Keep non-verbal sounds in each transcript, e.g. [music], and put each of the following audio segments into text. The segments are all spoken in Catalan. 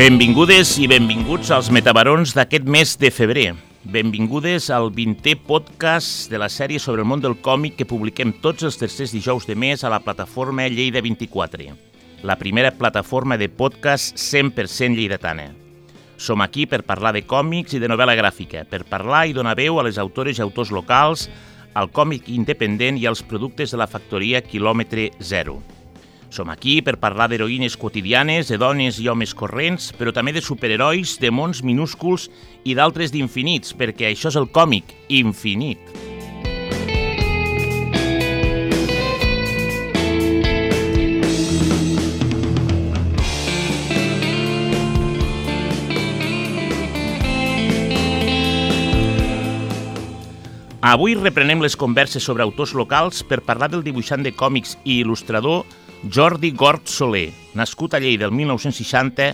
Benvingudes i benvinguts als metabarons d'aquest mes de febrer. Benvingudes al 20è podcast de la sèrie sobre el món del còmic que publiquem tots els tercers dijous de mes a la plataforma Lleida 24, la primera plataforma de podcast 100% lleidatana. Som aquí per parlar de còmics i de novel·la gràfica, per parlar i donar veu a les autores i autors locals, al còmic independent i als productes de la factoria quilòmetre zero. Som aquí per parlar d'heroïnes quotidianes, de dones i homes corrents, però també de superherois, de mons minúsculs i d'altres d'infinits, perquè això és el còmic, infinit. Avui reprenem les converses sobre autors locals per parlar del dibuixant de còmics i il·lustrador Jordi Gort Soler, nascut a Lleida el 1960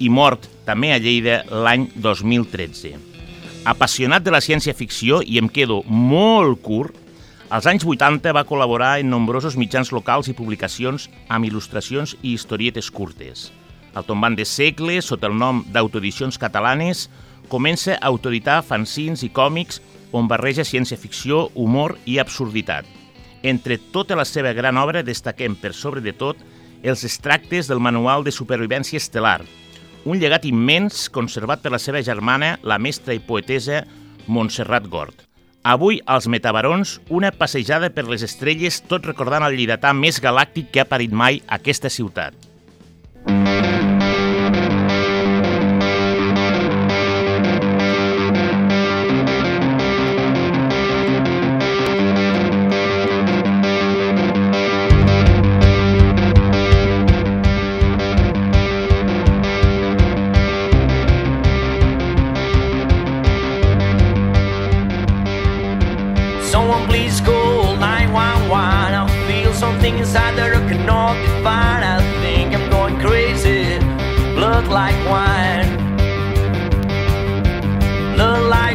i mort també a Lleida l'any 2013. Apassionat de la ciència-ficció, i em quedo molt curt, als anys 80 va col·laborar en nombrosos mitjans locals i publicacions amb il·lustracions i historietes curtes. Al tombant de segle, sota el nom d'Autoedicions Catalanes, comença a autoeditar fanzins i còmics on barreja ciència-ficció, humor i absurditat. Entre tota la seva gran obra destaquem, per sobre de tot, els extractes del Manual de Supervivència Estel·lar, un llegat immens conservat per la seva germana, la mestra i poetesa Montserrat Gort. Avui, als Metabarons, una passejada per les estrelles, tot recordant el lleidatà més galàctic que ha parit mai aquesta ciutat. Someone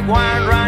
wine running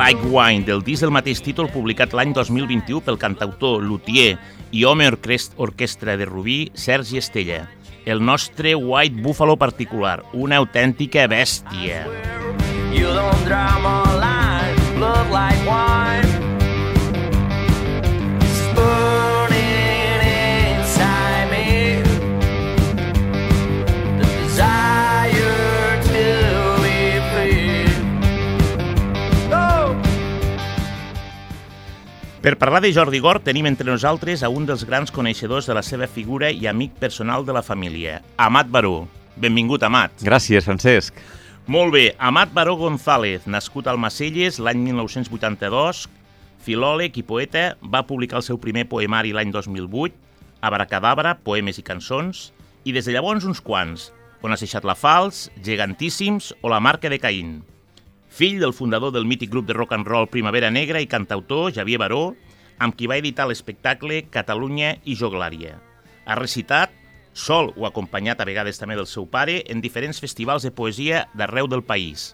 Like Wine, del disc del mateix títol publicat l'any 2021 pel cantautor, luthier i home orquest orquestra de Rubí, Sergi Estella. El nostre White Buffalo particular, una autèntica bèstia. You don't draw my line, blood like wine. Per parlar de Jordi Gort tenim entre nosaltres a un dels grans coneixedors de la seva figura i amic personal de la família, Amat Baró. Benvingut, Amat. Gràcies, Francesc. Molt bé, Amat Baró González, nascut al Macelles l'any 1982, filòleg i poeta, va publicar el seu primer poemari l'any 2008, Abracadabra, poemes i cançons, i des de llavors uns quants, on has deixat la Fals, Gegantíssims o La marca de Caín. Fill del fundador del mític grup de rock and roll Primavera Negra i cantautor Xavier Baró, amb qui va editar l'espectacle Catalunya i Joglària. Ha recitat, sol o acompanyat a vegades també del seu pare, en diferents festivals de poesia d'arreu del país.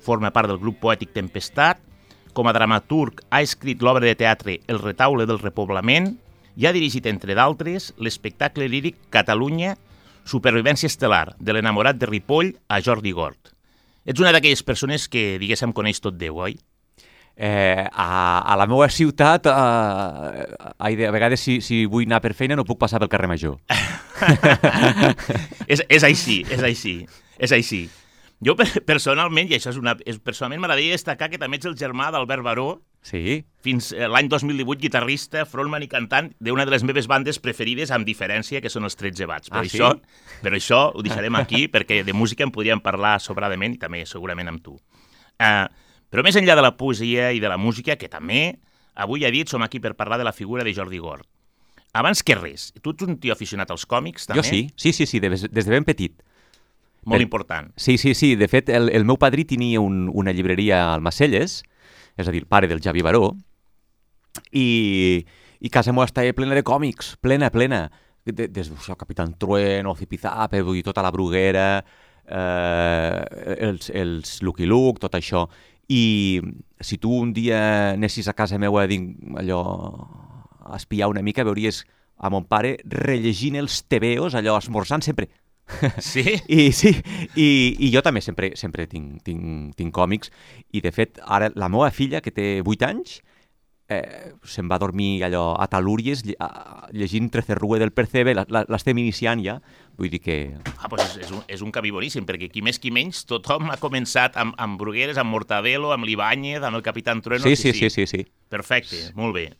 Forma part del grup poètic Tempestat, com a dramaturg ha escrit l'obra de teatre El retaule del repoblament i ha dirigit, entre d'altres, l'espectacle líric Catalunya, Supervivència estel·lar, de l'enamorat de Ripoll a Jordi Gort. Ets una d'aquelles persones que, diguéssim, coneix tot Déu, oi? Eh, a, a la meva ciutat, eh, a, a vegades si, si vull anar per feina no puc passar pel carrer Major. [laughs] és, és així, és així, és així. Jo per- [laughs] personalment, i això és una... És, personalment m'agradaria destacar que també ets el germà d'Albert Baró, Sí? fins eh, l'any 2018 guitarrista, frontman i cantant d'una de les meves bandes preferides, amb diferència, que són els 13 Bats. Per, Ah, sí? això, per això ho deixarem aquí, [laughs] perquè de música en podríem parlar sobradament i també segurament amb tu. Uh, però més enllà de la poesia i de la música, que també, avui ja he dit, som aquí per parlar de la figura de Jordi Gort. Abans que res, tu ets un tio aficionat als còmics, també? Jo sí, sí, sí, sí, des, des de ben petit. Molt Per- important. Sí, sí, sí. De fet, el, el meu padrí tenia un, una llibreria al Macelles, és a dir, el pare del Javi Baró, i, i casa meva estava plena de còmics, plena, plena. De, des d'això, Capitán Trueno, Zipizape, vull dir, tota la bruguera, eh, els, els Lucky Luke, tot això. I si tu un dia anessis a casa meva dins, allò, a espiar una mica, veuries a mon pare rellegint els tebeos, allò, esmorzant sempre. Sí? [laughs] I sí, i, i jo també sempre, sempre tinc, tinc, tinc còmics i de fet ara la meva filla que té 8 anys eh, se'n va dormir allò a Talúries lle, a, llegint Trecerrue del Percebe, l'estem iniciant ja, vull dir que... Ah, doncs és, és, un, és un camí boníssim, perquè qui més qui menys, tothom ha començat amb, amb Brugueres, amb Mortadelo, amb l'Ibáñez, amb el Capitán Trueno... Sí, sí, sí, sí, sí. Perfecte, molt bé.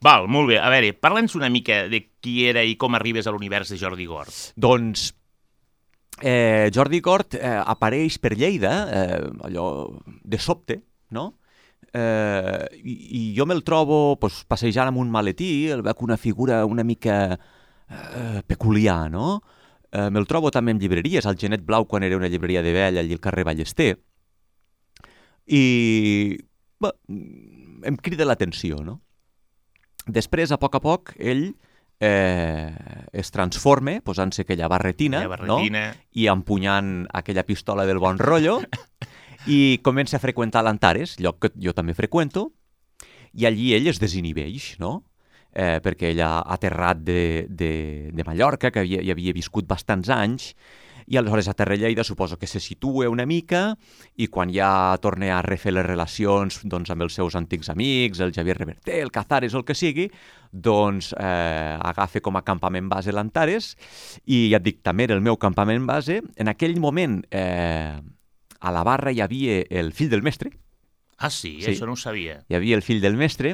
Val, molt bé. A veure, parla'ns una mica de qui era i com arribes a l'univers de Jordi Gort. Doncs eh, Jordi Gort eh, apareix per Lleida, eh, allò de sobte, no? Eh, i, I jo me'l trobo pues, passejant amb un maletí, el veig una figura una mica eh, peculiar, no? Eh, me'l trobo també en llibreries, al Genet Blau quan era una llibreria de vell, allà al carrer Ballester, i bé, em crida l'atenció, no? Després, a poc a poc, ell eh, es transforma posant-se aquella barretina, La barretina... no? i empunyant aquella pistola del bon rotllo i comença a freqüentar l'Antares, lloc que jo també freqüento, i allí ell es desinhibeix, no? Eh, perquè ell ha aterrat de, de, de Mallorca, que havia, hi havia viscut bastants anys, i aleshores a Terra Lleida suposo que se situa una mica i quan ja torna a refer les relacions doncs, amb els seus antics amics, el Javier Reverter, el Cazares o el que sigui, doncs eh, agafa com a campament base l'Antares i ja et dic, també era el meu campament base. En aquell moment eh, a la barra hi havia el fill del mestre, Ah, sí? Sí. Això no ho sabia. hi havia el fill del mestre,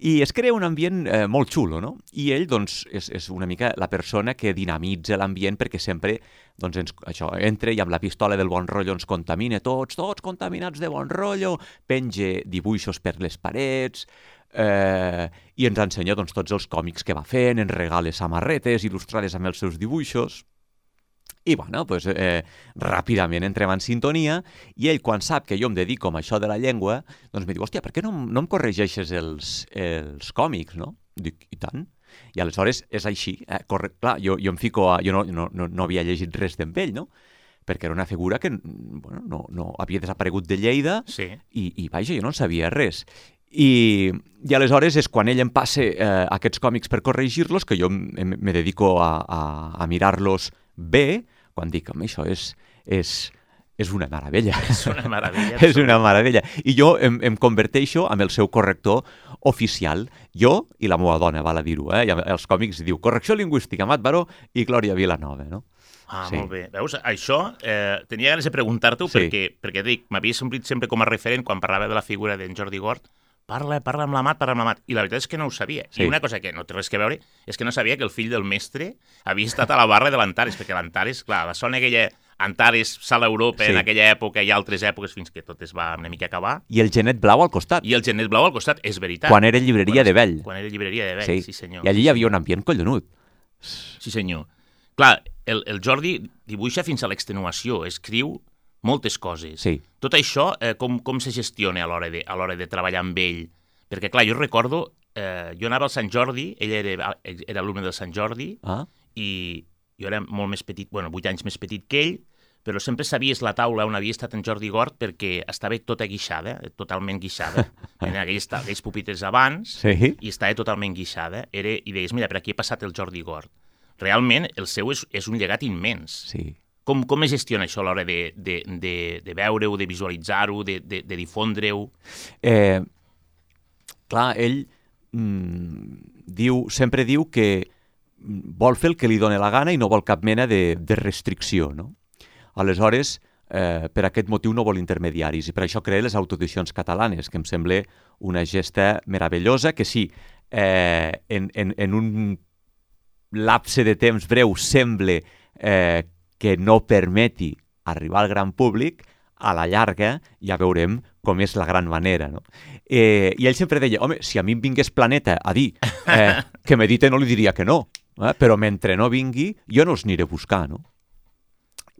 i es crea un ambient eh, molt xulo, no? I ell, doncs, és, és una mica la persona que dinamitza l'ambient perquè sempre, doncs, ens, això, entra i amb la pistola del bon rotllo ens contamina tots, tots contaminats de bon rotllo, penge dibuixos per les parets, eh, i ens ensenya, doncs, tots els còmics que va fent, ens regala samarretes il·lustrades amb els seus dibuixos, i, bueno, pues, eh, ràpidament entrem en sintonia i ell, quan sap que jo em dedico a això de la llengua, doncs em diu, hòstia, per què no, no em corregeixes els, els còmics, no? Dic, i tant. I aleshores és així. Eh? Corre... Clar, jo, jo em fico a... Jo no, no, no, no havia llegit res d'en ell, no? Perquè era una figura que bueno, no, no havia desaparegut de Lleida Sí. i, i vaja, jo no en sabia res. I, i aleshores és quan ell em passa eh, aquests còmics per corregir-los que jo me dedico a, a, a mirar-los bé, quan dic, home, això és, és, és una meravella. [laughs] És una meravella. [laughs] és una meravella. I jo em, em converteixo amb el seu corrector oficial. Jo i la meva dona, val a dir-ho, eh? I els còmics diu correcció lingüística, Mat Baró i Glòria Vilanova, no? Ah, Sí. molt bé. Veus, això eh, tenia ganes de preguntar-t'ho Sí. perquè, perquè dic, m'havia sentit sempre com a referent quan parlava de la figura d'en Jordi Gort. Parla, parla amb la Mat, parla amb la Mat. I la veritat és que no ho sabia. Sí. I una cosa que no té res que veure és que no sabia que el fill del mestre havia estat a la barra de l'Antares, perquè l'Antares, clar, la zona aquella Antares, Sala Europa, Sí. en aquella època i altres èpoques fins que tot es va una mica acabar, I el genet blau al costat, i el Genet Blau al costat, és veritat. quan era llibreria Quan- de vell. Quan era llibreria de vell, sí, senyor. I allí hi havia un ambient collonut. Sí, senyor. Clar, el, el Jordi dibuixa fins a l'extenuació, escriu moltes coses. Sí. Tot això, eh, com, com se gestiona a l'hora de, a l'hora de treballar amb ell? Perquè, clar, jo recordo, eh, jo anava al Sant Jordi, ell era, era alumne del Sant Jordi, Ah? i jo era molt més petit, bueno, 8 anys més petit que ell, però sempre sabies la taula on havia estat en Jordi Gort perquè estava tota guixada, totalment guixada. [laughs] Tenia aquells, aquells pupitres abans Sí? i estava totalment guixada. Era, I deies, mira, per aquí ha passat el Jordi Gort. Realment, el seu és, és un llegat immens. Sí. Com, com es gestiona això a l'hora de, de, de, de veure-ho, de visualitzar-ho, de, de, de difondre-ho? Eh, clar, ell mm, diu, sempre diu que vol fer el que li dóna la gana i no vol cap mena de, de restricció, no? Aleshores, eh, per aquest motiu no vol intermediaris i per això crea les autoedicions catalanes, que em sembla una gesta meravellosa, que sí, eh, en, en, en un lapse de temps breu sembla eh, que no permeti arribar al gran públic, a la llarga ja veurem com és la gran manera, no? Eh, I ell sempre deia, home, si a mi em vingués Planeta a dir eh, [laughs] que m'edite no li diria que no, eh? però mentre no vingui jo no els aniré a buscar, no?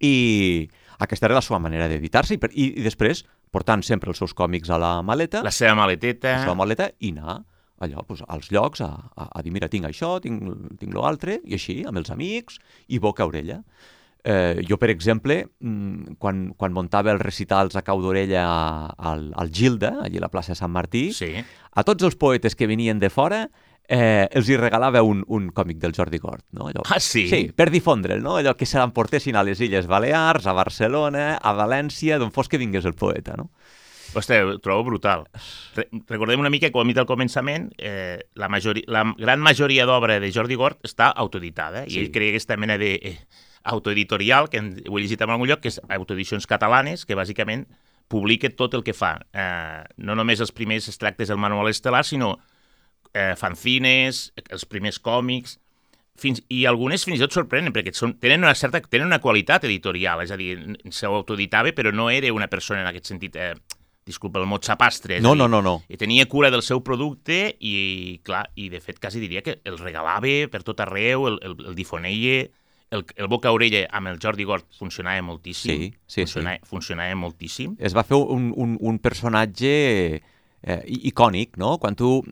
i aquesta era la seva manera d'editar-se i, i, i després portant sempre els seus còmics a la maleta, La seva maleteta... la seva maleta i anar allò, doncs, als llocs a, a, a dir, mira, tinc això, tinc, tinc l'altre, i així, amb els amics, i boca a orella. Eh, jo, per exemple, mm, quan, quan muntava els recitals a cau d'orella al, al Gilda, allí a la plaça de Sant Martí, Sí. a tots els poetes que venien de fora eh, els hi regalava un, un còmic del Jordi Gort. No? Allò, Ah, sí? Sí, per difondre'l, no? allò que se l'emportessin a les Illes Balears, a Barcelona, a València, d'on fos que vingués el poeta. No? Ostres, ho trobo brutal. Re recordem una mica, com hem dit al començament, eh, la, majori la gran majoria d'obra de Jordi Gort està autoeditada, Sí. i ell crea aquesta mena de eh, autoeditorial, que ho he llegit en algun lloc, que és Autoedicions Catalanes, que bàsicament publica tot el que fa. Eh, no només els primers extractes del manual estel·lar, sinó eh, fanzines, els primers còmics, fins, i algunes fins i tot sorprenen, perquè són, tenen, una certa, tenen una qualitat editorial, és a dir, s'autoeditava, però no era una persona en aquest sentit, eh, disculpa el mot sapastre, No, dir, no, no, no. i tenia cura del seu producte i, clar, i de fet quasi diria que el regalava per tot arreu, el, el, el difoneia, el, el boca a orella amb el Jordi Gort funcionava moltíssim. Sí, sí, funcionava, funcionava moltíssim. Es va fer un, un, un personatge eh, icònic, no? Quan tu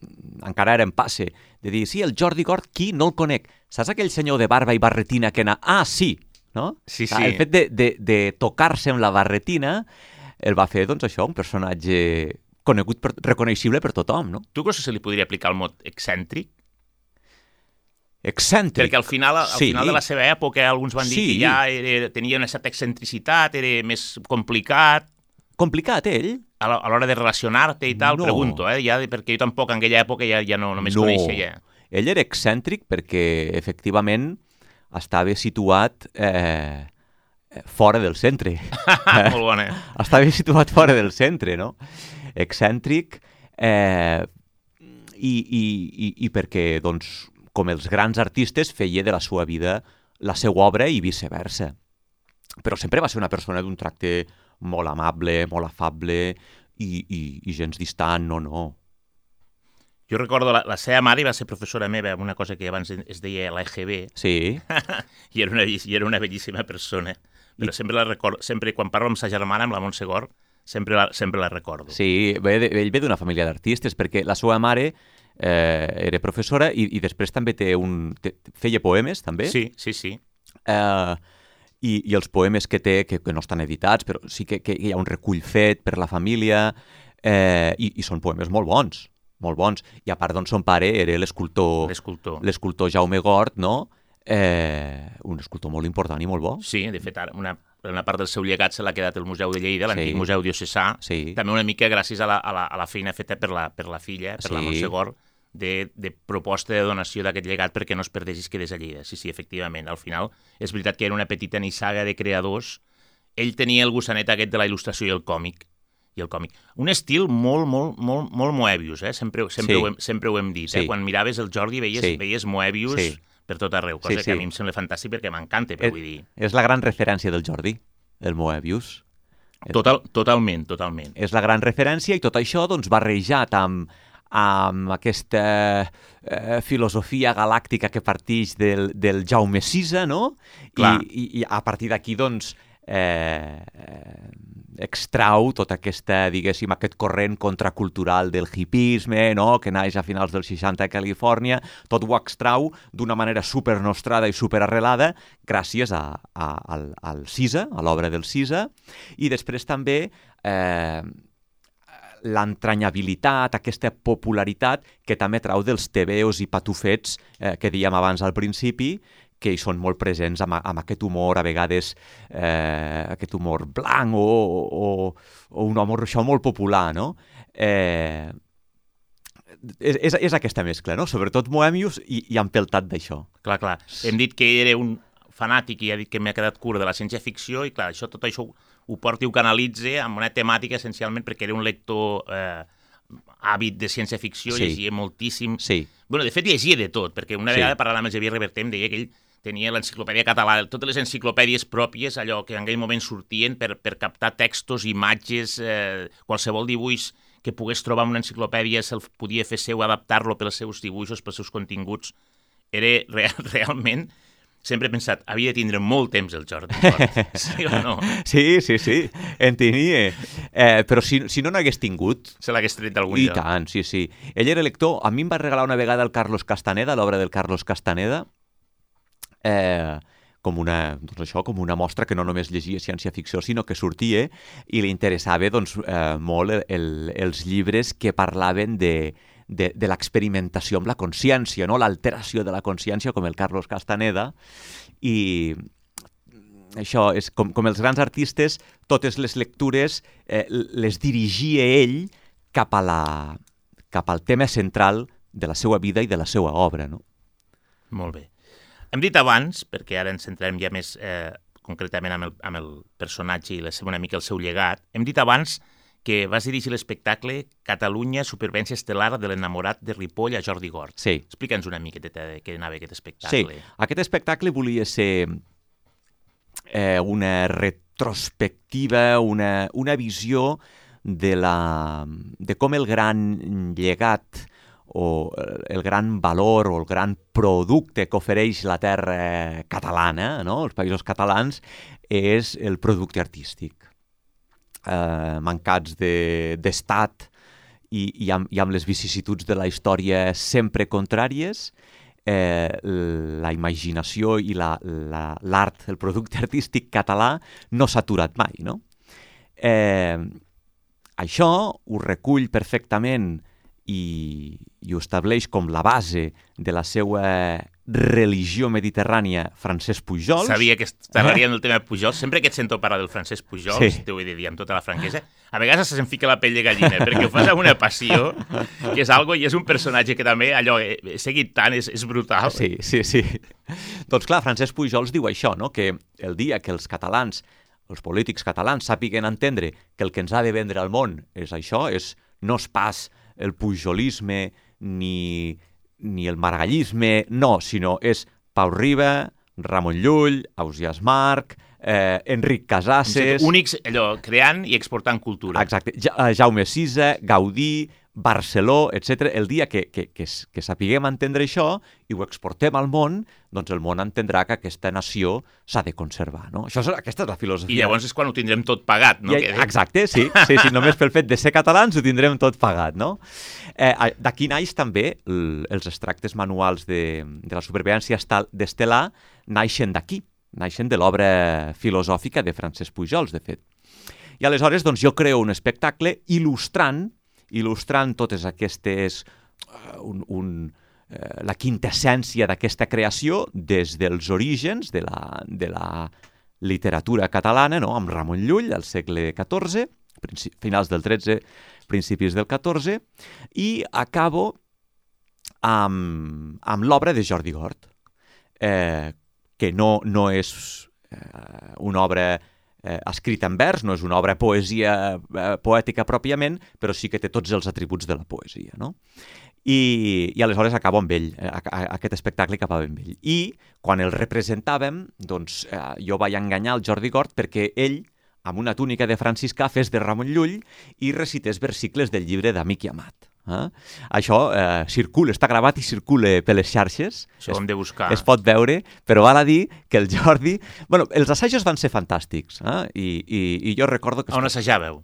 encara era en passe, de dir, sí, el Jordi Gort, qui no el conec? Saps aquell senyor de barba i barretina que anava... Ah, sí! No? Sí, sí. El fet de, de, de tocar-se amb la barretina el va fer, doncs, això, un personatge conegut, per, reconeixible per tothom, no? Tu creus que se li podria aplicar el mot excèntric? Excèntric. Perquè al final, al Sí. final de la seva època alguns van dir Sí. que ja era, tenia una certa excentricitat, era més complicat, Complicat, ell? a l'hora de relacionar-te i tal, No. pregunto, eh? Ja, perquè jo tampoc en aquella època ja, ja no només no. coneixia ja. Ell era excèntric perquè, efectivament, estava situat eh, fora del centre. [laughs] Molt bona. [laughs] estava situat fora del centre, no? Excèntric, eh, i, i, i, i perquè, doncs, com els grans artistes, feia de la seva vida la seva obra i viceversa. Però sempre va ser una persona d'un tracte molt amable, molt afable i, i, i gens distant, no, no. Jo recordo la, la seva mare va ser professora meva una cosa que abans es deia l'EGB Sí, [laughs] i era una, i era una bellíssima persona. Però sempre la recordo, sempre quan parlo amb sa germana, amb la Montse Gort, sempre la, sempre la recordo. Sí, ve de, ell ve d'una família d'artistes, perquè la seva mare eh, era professora i, i després també té un... Té, feia poemes, també. sí, sí. sí. Eh, i, I els poemes que té, que, que no estan editats, però sí que, que hi ha un recull fet per la família, eh, i, i són poemes molt bons, molt bons. I a part, doncs, son pare era l'escultor L'escultor. l'escultor Jaume Gort, no? Eh, un escultor molt important i molt bo. Sí, de fet, ara una, una part del seu llegat se l'ha quedat el Museu de Lleida, l'antic Sí. Museu Diocesà, Sí. també una mica gràcies a la, a la, a la feina feta per la, per la filla, per la Sí. Montse Gort, de, de proposta de donació d'aquest llegat perquè no es perdés i es quedés a Lleida. Sí, sí, efectivament. Al final, és veritat que era una petita nissaga de creadors. Ell tenia el gossanet aquest de la il·lustració i el còmic. I el còmic. Un estil molt, molt, molt, molt Moebius, eh? Sempre, sempre, Sí. ho, hem, sempre ho hem dit. Eh? Sí. Quan miraves el Jordi veies, Sí. veies Moebius Sí. per tot arreu, cosa Sí, que sí. a mi em sembla fantàstic perquè m'encanta, però Eh, vull dir... És la gran referència del Jordi, el Moebius. Total, totalment, totalment. és la gran referència i tot això doncs, barrejat amb, amb aquesta eh, filosofia galàctica que partix del, del Jaume Sisa, no? Clar. I, i, I a partir d'aquí, doncs, eh, eh, extrau tota aquesta, diguéssim, aquest corrent contracultural del hipisme, no?, que naix a finals dels 60 a Califòrnia, tot ho extrau d'una manera supernostrada i superarrelada gràcies a, a, al, al Sisa, a l'obra del Sisa, i després també eh, l'entranyabilitat, aquesta popularitat que també trau dels tebeos i patufets eh, que dèiem abans al principi, que hi són molt presents amb, amb aquest humor, a vegades eh, aquest humor blanc o, o, o un humor això molt popular, no? Eh, és, és, és aquesta mescla, no? Sobretot Moemius i, i empeltat d'això. Clar, clar. Hem dit que era un fanàtic i ha dit que m'ha quedat curt de la ciència-ficció i clar, això, tot això ho, ho porta i ho canalitza amb una temàtica essencialment perquè era un lector eh, àvid de ciència-ficció, Sí. llegia moltíssim. Sí, bueno, de fet, llegia de tot, perquè una Sí. vegada parlant amb el Xavier Reverter em deia que ell tenia l'enciclopèdia catalana, totes les enciclopèdies pròpies, allò que en aquell moment sortien per, per captar textos, imatges, eh, qualsevol dibuix que pogués trobar en una enciclopèdia se'l podia fer seu, adaptar-lo pels seus dibuixos, pels seus continguts. Era [laughs] real, realment... sempre he pensat, havia de tindre molt temps el Jordi Fort, [laughs] sí o no? Sí, sí, sí, en tenia. Eh, però si, si no n'hagués tingut... Se l'hagués tret d'algun I lloc. tant, sí, sí. Ell era lector, a mi em va regalar una vegada el Carlos Castaneda, l'obra del Carlos Castaneda, eh, com una, doncs això, com una mostra que no només llegia ciència-ficció, sinó que sortia i li interessava doncs, eh, molt el, els llibres que parlaven de, de, de l'experimentació amb la consciència, no? l'alteració de la consciència, com el Carlos Castaneda, i això és com, com els grans artistes, totes les lectures eh, les dirigia ell cap, a la, cap al tema central de la seva vida i de la seva obra. No? Molt bé. Hem dit abans, perquè ara ens centrarem ja més eh, concretament amb el, amb el personatge i la una mica el seu llegat, hem dit abans que vas dirigir l'espectacle Catalunya, supervivència estel·lar de l'enamorat de Ripoll a Jordi Gort. Sí, Explica'ns una miqueta de què anava aquest sí. espectacle. Aquest espectacle volia ser eh, una retrospectiva, una, una visió de, la, de com el gran llegat o eh, el gran valor o el gran producte que ofereix la terra catalana, no? els països catalans, és el producte artístic. Eh, mancats de- d'estat de, i, i, amb, i amb les vicissituds de la història sempre contràries, eh, la imaginació i la- la- l'art, la, el producte [laughs] artístic català no s'ha aturat mai, no? Eh, això ho recull perfectament i, i ho estableix com la base de la seva religió mediterrània Francesc Pujols. Sabia que parlaríem del tema Pujol. Sempre que et sento parlar del Francesc Pujol, Sí. t'ho he de dir amb tota la franquesa, a vegades se'm fica la pell de gallina, perquè ho fas amb una passió, que és algo, i és un personatge que també, allò, he, he seguit tant, és, és brutal. Sí, sí, sí. Doncs clar, Francesc Pujols diu això, no? que el dia que els catalans, els polítics catalans, sàpiguen entendre que el que ens ha de vendre al món és això, és no és pas el pujolisme ni, ni el margallisme, no, sinó és Pau Riba, Ramon Llull, Ausiàs Marc, eh, Enric Casases... Únics, allò, creant i exportant cultura. Exacte. Ja, eh, Jaume Sisa, Gaudí, Barceló, etc. El dia que, que, que, que sapiguem entendre això i ho exportem al món, doncs el món entendrà que aquesta nació s'ha de conservar. No? Això és, aquesta és la filosofia. I llavors és quan ho tindrem tot pagat, no? I, exacte, sí, [laughs] sí, sí. Només pel fet de ser catalans ho tindrem tot pagat, no? Eh, D'aquí naix també l- els extractes manuals de, de la supervivència d'Estelà naixen d'aquí, naixen de l'obra filosòfica de Francesc Pujols, de fet. I aleshores doncs, jo creo un espectacle il·lustrant il·lustrant totes aquestes... Uh, un, un, uh, la quintessència d'aquesta creació des dels orígens de la, de la literatura catalana, no? amb Ramon Llull, al segle XIV, finals del XIII, principis del XIV, i acabo amb, amb l'obra de Jordi Gort, eh, que no, no és eh, una obra eh, escrita en vers, no és una obra poesia eh, poètica pròpiament, però sí que té tots els atributs de la poesia, no? I, i aleshores acabo amb ell, eh, a, a, aquest espectacle acabava amb ell. I quan el representàvem, doncs eh, jo vaig enganyar el Jordi Gort perquè ell, amb una túnica de franciscà, fes de Ramon Llull i recités versicles del llibre d'Amic i Amat. Eh? Això eh, circula, està gravat i circula per les xarxes. Això ho hem de buscar. Es pot veure, però val a dir que el Jordi... Bueno, els assajos van ser fantàstics, eh? I, i, i jo recordo que... On assajàveu?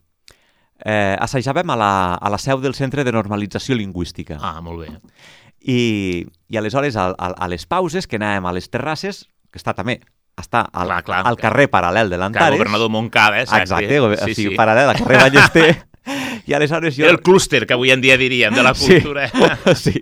Eh, assajàvem a la, a la seu del Centre de Normalització Lingüística. Ah, molt bé. I, i aleshores, a, a, a les pauses, que anàvem a les terrasses, que està també està al, Clar, clar. al carrer paral·lel de Clar, l'Antares. governador Montcada, eh? Exacte, o sí, sigui, sí. paral·lel al carrer Ballester. [laughs] [laughs] I aleshores jo... El clúster que avui en dia diríem de la cultura. Sí, [laughs] sí.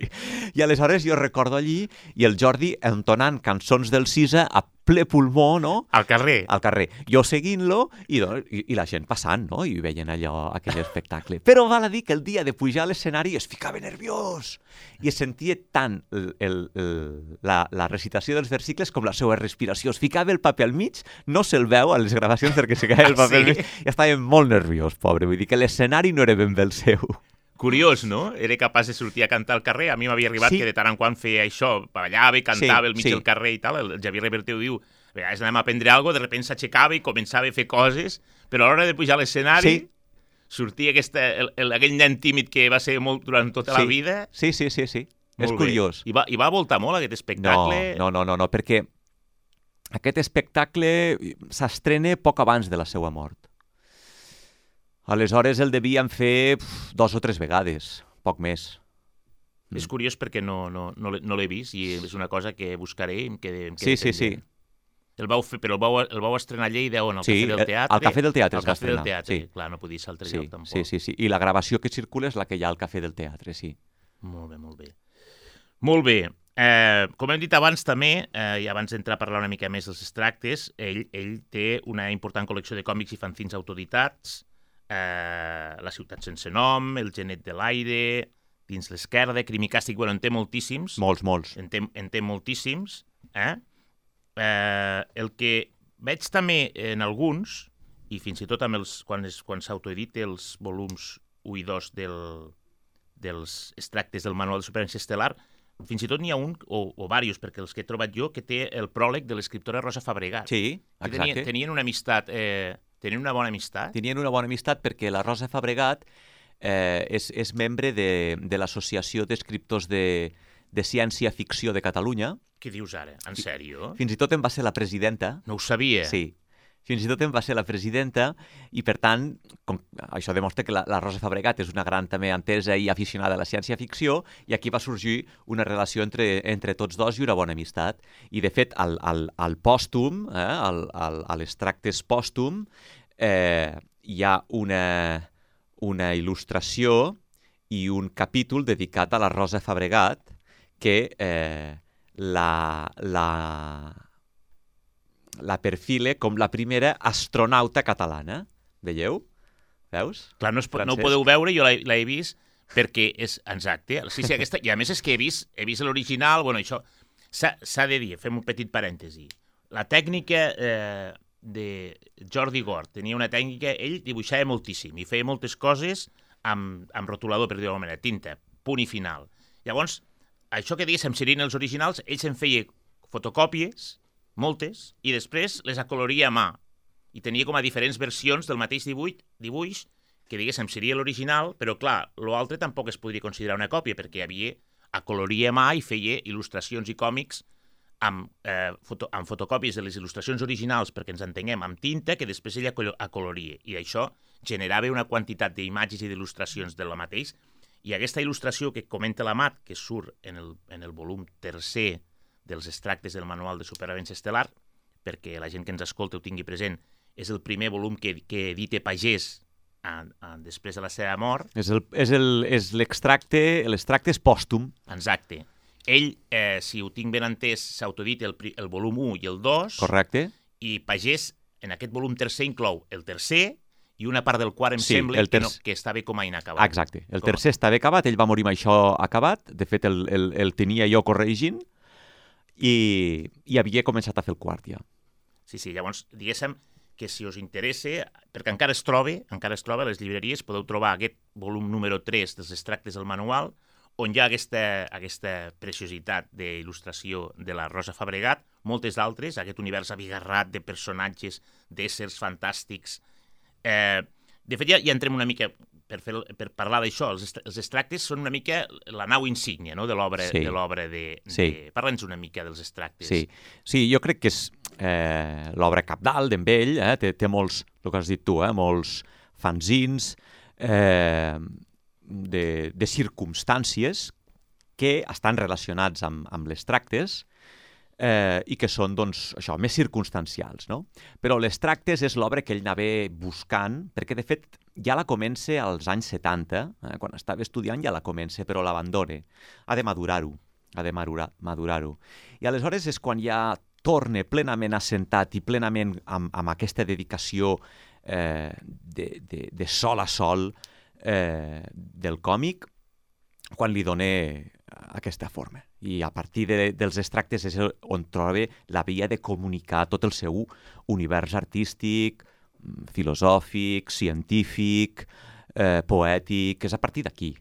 I aleshores jo recordo allí i el Jordi entonant cançons del Sisa a ple pulmó, no?, Al carrer. al carrer. Jo seguint-lo i, doncs, i, i la gent passant, no?, i veient allò, aquell espectacle. Però val a dir que el dia de pujar a l'escenari es ficava nerviós i es sentia tant el, el, el, la, la recitació dels versicles com la seva respiració. Es ficava el paper al mig, no se'l veu a les gravacions perquè se ficava el Ah, paper al sí? mig i estava molt nerviós, pobre. Vull dir que l'escenari no era ben bé el seu. Curiós, no? Era capaç de sortir a cantar al carrer. A mi m'havia arribat Sí. que de tant en quant feia això, ballava i cantava Sí, al mig sí. del carrer i tal. El Javier Reverteu diu, a vegades anàvem a aprendre alguna de repente s'aixecava i començava a fer coses, però a l'hora de pujar a l'escenari Sí. sortia aquesta, el, el, aquell nen tímid que va ser molt durant tota la Sí. vida. Sí, sí, sí, sí. És Molt bé. curiós. I va, I va voltar molt aquest No, espectacle. no, no, no, no, perquè aquest espectacle s'estrena poc abans de la seva mort. Aleshores el devien fer pf, dos o tres vegades, poc més. Mm. És curiós perquè no, no, no no l'he vist i és una cosa que buscaré i em quedé, em Sí, sí, sí. El vau fer, però el vau, el vau estrenar a Lleida on? Al Sí, Cafè del el- Teatre? al Cafè del Teatre Al Cafè del Teatre, sí. clar, no podia ser altre Sí, lloc tampoc. sí, sí, sí. I la gravació que circula és la que hi ha al Cafè del Teatre, sí. Molt bé, molt bé. Molt bé. Eh, com hem dit abans també, eh, i abans d'entrar a parlar una mica més dels extractes, ell, ell té una important col·lecció de còmics i fanzins autoritats, eh, La ciutat sense nom, El genet de l'aire, Dins l'esquerda, Crim i càstig, bueno, en té moltíssims. Molts, molts. en té, en té moltíssims, eh? eh? El que veig també en alguns, i fins i tot amb els, quan, es, quan s'autoedita els volums 1 i 2 del, dels extractes del Manual de Supervivència Estel·lar, fins i tot n'hi ha un, o, o diversos, perquè els que he trobat jo, que té el pròleg de l'escriptora Rosa Fabregat. Sí, Que exacte. tenien, tenien una amistat, eh, tenien una bona amistat. Tenien una bona amistat perquè la Rosa Fabregat eh, és, és membre de, de l'Associació d'Escriptors de, de Ciència-Ficció de Catalunya. Què dius ara? En sèrio? Fins i tot en va ser la presidenta. No ho sabia. Sí. Fins i tot en va ser la presidenta i, per tant, com, això demostra que la, la Rosa Fabregat és una gran també entesa i aficionada a la ciència-ficció i aquí va sorgir una relació entre, entre tots dos i una bona amistat. I, de fet, al, al, al pòstum, eh, al, al, a les tractes pòstum, eh, hi ha una, una il·lustració i un capítol dedicat a la Rosa Fabregat que eh, la, la, la perfile com la primera astronauta catalana. Veieu? Veus? Clar, no, es, pot- no ho Francesc. podeu veure, jo l'he vist perquè és exacte. Sí, sí, aquesta, I a més és que he vist, he vist l'original, bueno, això s'ha de dir, fem un petit parèntesi. La tècnica eh, de Jordi Gort tenia una tècnica, ell dibuixava moltíssim i feia moltes coses amb, amb rotulador, per dir-ho manera, tinta, punt i final. Llavors, això que diguéssim serien els originals, ell se'n feia fotocòpies, moltes, i després les acoloria a mà. I tenia com a diferents versions del mateix dibuix, dibuix que diguéssim seria l'original, però clar, l'altre tampoc es podria considerar una còpia, perquè havia acoloria a mà i feia il·lustracions i còmics amb, eh, foto, amb fotocòpies de les il·lustracions originals, perquè ens entenguem, amb tinta, que després ella acolo- acoloria. I això generava una quantitat d'imatges i d'il·lustracions de la mateix, i aquesta il·lustració que comenta l'Amat, que surt en el, en el volum tercer dels extractes del Manual de Supervivència Estel·lar, perquè la gent que ens escolta ho tingui present, és el primer volum que, que edita Pagès a, a, després de la seva mort, És el- és el- és l'extracte, l'extracte és pòstum. exacte. Ell, eh, si ho tinc ben entès, s'autodita el, el volum 1 i el 2, Correcte? i Pagès, en aquest volum tercer, inclou el tercer i una part del quart, em Sí, sembla, el que, no, terç- que estava com a inacabat. Exacte. El Com tercer estava acabat, ell va morir amb això acabat, de fet el, el, el tenia jo corregint, i, i havia començat a fer el quart ja. Sí, sí, llavors, diguéssim que si us interessa, perquè encara es troba, encara es troba a les llibreries, podeu trobar aquest volum número 3 dels extractes del manual, on hi ha aquesta, aquesta preciositat d'il·lustració de la Rosa Fabregat, moltes d'altres, aquest univers abigarrat de personatges, d'éssers fantàstics. Eh, de fet, ja, ja entrem una mica per, fer, per parlar d'això. Els, els extractes són una mica la nau insígnia no? de l'obra Sí. de l'obra de... Sí. de... Parla'ns una mica dels extractes. Sí, sí jo crec que és eh, l'obra capdalt d'en ell, eh, té, té molts, el que has dit tu, eh, molts fanzins eh, de, de circumstàncies que estan relacionats amb, amb les tractes eh, i que són, doncs, això, més circumstancials, no? Però les tractes és l'obra que ell anava buscant, perquè, de fet, ja la comença als anys 70, eh, quan estava estudiant ja la comença, però l'abandona. Ha de madurar-ho, ha de madurar- madurar-ho. I aleshores és quan ja torna plenament assentat i plenament amb, amb aquesta dedicació eh, de, de, de sol a sol eh, del còmic, quan li dona aquesta forma. I a partir de, dels extractes és on troba la via de comunicar tot el seu univers artístic, filosòfic, científic, eh, poètic, és a partir d'aquí.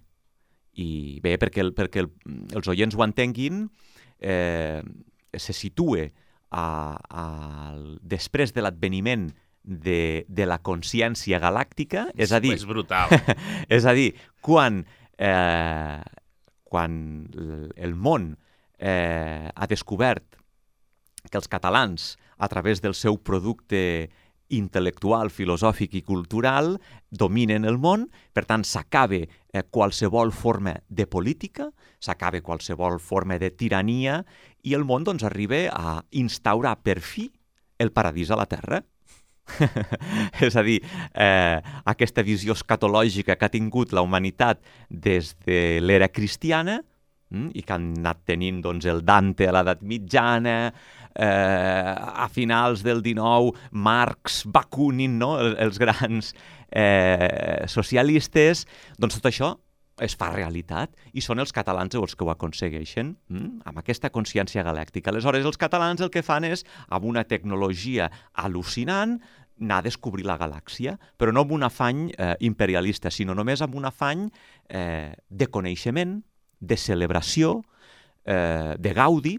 I bé, perquè, el, perquè el, els oients ho entenguin, eh, se situa a, a, després de l'adveniment de, de la consciència galàctica, és a dir, És brutal. [laughs] és a dir, quan, eh, quan el món eh, ha descobert que els catalans a través del seu producte intel·lectual, filosòfic i cultural, dominen el món, per tant s'acaba eh, qualsevol forma de política, s'acaba qualsevol forma de tirania i el món doncs, arriba a instaurar per fi el paradís a la Terra. [laughs] és a dir, eh, aquesta visió escatològica que ha tingut la humanitat des de l'era cristiana mm, i que han anat tenint doncs, el Dante a l'edat mitjana, eh, a finals del 19, Marx, Bakunin, no? El, els grans eh, socialistes, doncs tot això es fa realitat i són els catalans els que ho aconsegueixen mm? amb aquesta consciència galàctica. Aleshores, els catalans el que fan és, amb una tecnologia al·lucinant, anar a descobrir la galàxia, però no amb un afany eh, imperialista, sinó només amb un afany eh, de coneixement, de celebració, eh, de gaudi,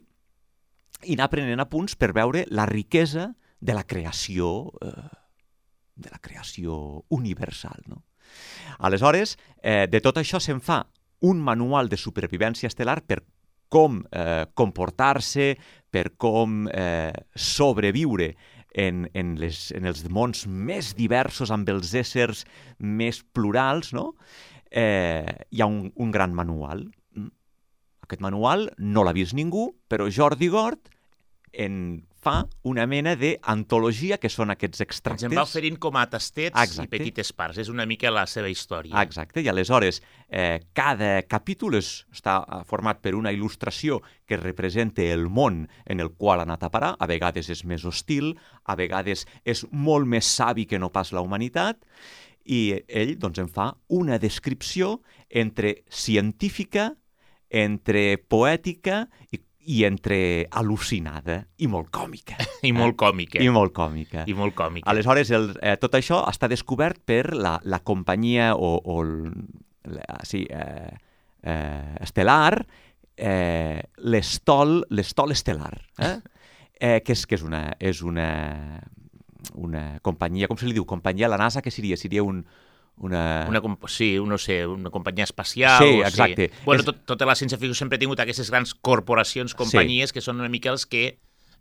i anar prenent apunts per veure la riquesa de la creació, eh, de la creació universal. No? Aleshores, eh, de tot això se'n fa un manual de supervivència estel·lar per com eh, comportar-se, per com eh, sobreviure en, en, les, en els mons més diversos, amb els éssers més plurals, no? eh, hi ha un, un gran manual. Aquest manual no l'ha vist ningú, però Jordi Gort en fa una mena d'antologia, que són aquests extractes. Ens en va oferint com a tastets Exacte. i petites parts. És una mica la seva història. Exacte, i aleshores eh, cada capítol és, està eh, format per una il·lustració que representa el món en el qual ha anat a parar, a vegades és més hostil, a vegades és molt més savi que no pas la humanitat, i ell doncs, en fa una descripció entre científica, entre poètica i i entre al·lucinada i molt còmica. [laughs] I molt còmica. I molt còmica. I molt còmica. Aleshores, el, eh, tot això està descobert per la, la companyia o, o el, la, sí, eh, eh, estel·lar, eh, l'estol l'estol estel·lar, eh? [laughs] eh, que, és, que és una, és una, una companyia, com se li diu? Companyia a la NASA, que seria? Seria un, una... Una, sí, no sé, una companyia espacial. Sí, o exacte. Bueno, És- tot, tota la ciència-ficció sempre ha tingut aquestes grans corporacions, companyies, que són una mica els que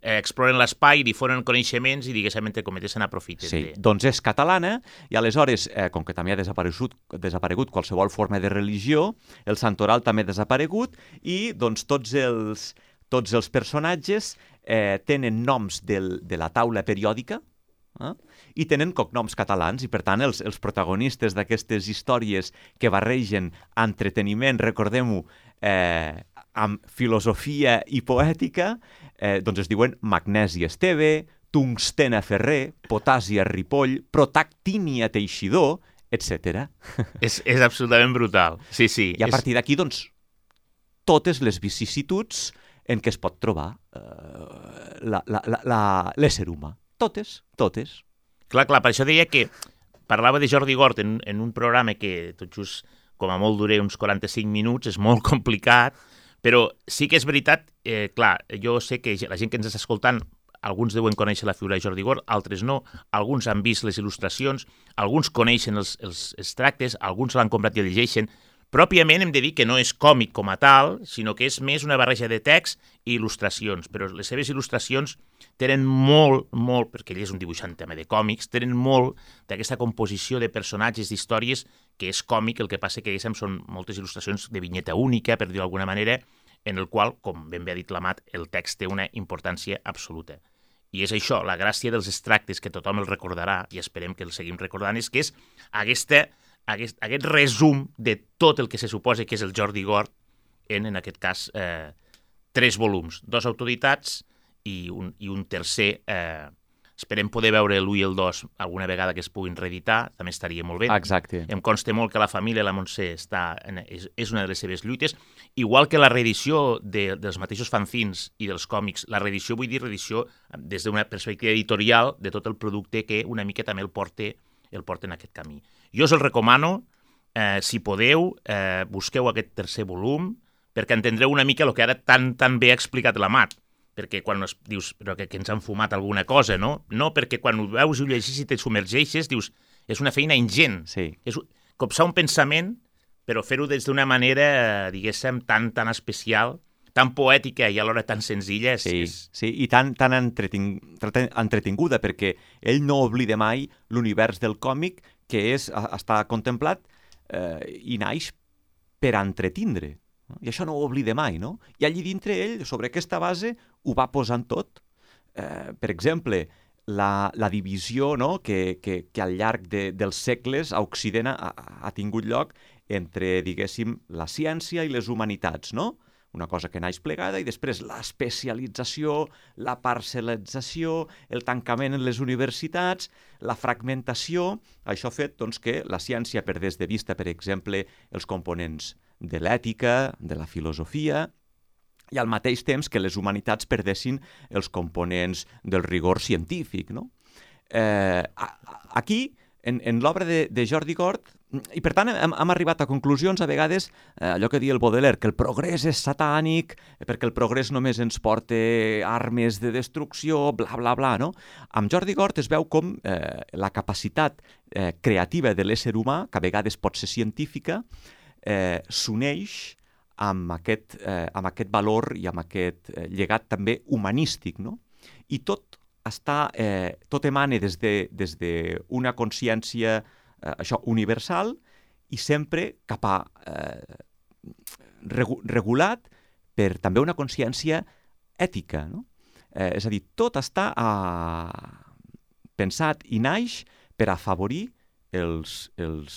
eh, exploren l'espai, difonen coneixements i, diguéssim, entre cometes, se n'aprofiten. Sí, de- doncs és catalana i aleshores, eh, com que també ha desaparegut, desaparegut qualsevol forma de religió, el santoral també ha desaparegut i doncs tots els, tots els personatges eh, tenen noms del, de la taula periòdica eh? I tenen cognoms catalans i per tant els, els protagonistes d'aquestes històries que barregen entreteniment, recordem-ho, eh, amb filosofia i poètica, eh, doncs es diuen Magnesi Esteve, Tungstena Ferrer, Potàsia Ripoll, Protactínia Teixidor, etc. [laughs] És, és absolutament brutal. Sí, sí. I a és... partir d'aquí, doncs, totes les vicissituds en què es pot trobar eh, la- la- la- la- l'ésser humà. Totes, totes. Clar, clar, per això deia que parlava de Jordi Gort en, en un programa que tot just com a molt dure uns 45 minuts, és molt [laughs] complicat, però sí que és veritat, eh, clar, jo sé que la gent que ens està escoltant, alguns deuen conèixer la figura de Jordi Gort, altres no, alguns han vist les il·lustracions, alguns coneixen els, els, els tractes, alguns l'han comprat i el llegeixen, Pròpiament hem de dir que no és còmic com a tal, sinó que és més una barreja de text i il·lustracions, però les seves il·lustracions tenen molt, molt, perquè ell és un dibuixant també de còmics, tenen molt d'aquesta composició de personatges, d'històries, que és còmic, el que passa que diguéssim, són moltes il·lustracions de vinyeta única, per dir-ho d'alguna manera, en el qual, com ben bé ha dit l'Amat, el text té una importància absoluta. I és això, la gràcia dels extractes, que tothom el recordarà, i esperem que el seguim recordant, és que és aquesta, aquest, aquest resum de tot el que se suposa que és el Jordi Gort, en, en aquest cas, eh, tres volums, dos autoritats i un, i un tercer... Eh, esperem poder veure l'1 i el 2 alguna vegada que es puguin reeditar, també estaria molt bé. Exacte. Em consta molt que la família la Montse està en, és, és una de les seves lluites, igual que la reedició de, dels mateixos fanzins i dels còmics. La reedició, vull dir reedició des d'una perspectiva editorial de tot el producte que una mica també el porta, el porta en aquest camí. Jo us el recomano, eh, si podeu, eh, busqueu aquest tercer volum, perquè entendreu una mica el que ara tan, tan bé ha explicat la Mat perquè quan es, dius però que, que ens han fumat alguna cosa, no? No, perquè quan ho veus i ho llegeixes i te submergeixes, dius, és una feina ingent. Sí. És copsar un pensament, però fer-ho des d'una manera, eh, diguéssim, tan, tan especial, tan poètica i alhora tan senzilla. És, Sí, és... sí, i tan, tan entreting, entretinguda, perquè ell no oblida mai l'univers del còmic, que és, està contemplat eh, i naix per entretindre. I això no ho oblida mai, no? I allí dintre ell, sobre aquesta base, ho va posant tot. Eh, per exemple, la, la divisió no? que, que, que al llarg de, dels segles a Occident ha, ha tingut lloc entre, diguéssim, la ciència i les humanitats, no? Una cosa que naix plegada i després l'especialització, la parcel·lització, el tancament en les universitats, la fragmentació, això ha fet doncs, que la ciència perdés de vista, per exemple, els components de l'ètica, de la filosofia, i al mateix temps que les humanitats perdessin els components del rigor científic. No? Eh, aquí, en, en l'obra de, de Jordi Gort, i per tant hem, hem arribat a conclusions a vegades, eh, allò que diu el Baudelaire, que el progrés és satànic, eh, perquè el progrés només ens porta armes de destrucció, bla, bla, bla, no? Amb Jordi Gort es veu com eh, la capacitat eh, creativa de l'ésser humà, que a vegades pot ser científica, eh, s'uneix amb aquest, eh, amb aquest valor i amb aquest eh, llegat també humanístic, no? I tot està, eh, tot emana des de, des de una consciència eh, això universal i sempre cap a eh, regu regulat per també una consciència ètica, no? Eh, és a dir, tot està a... pensat i naix per afavorir els, els,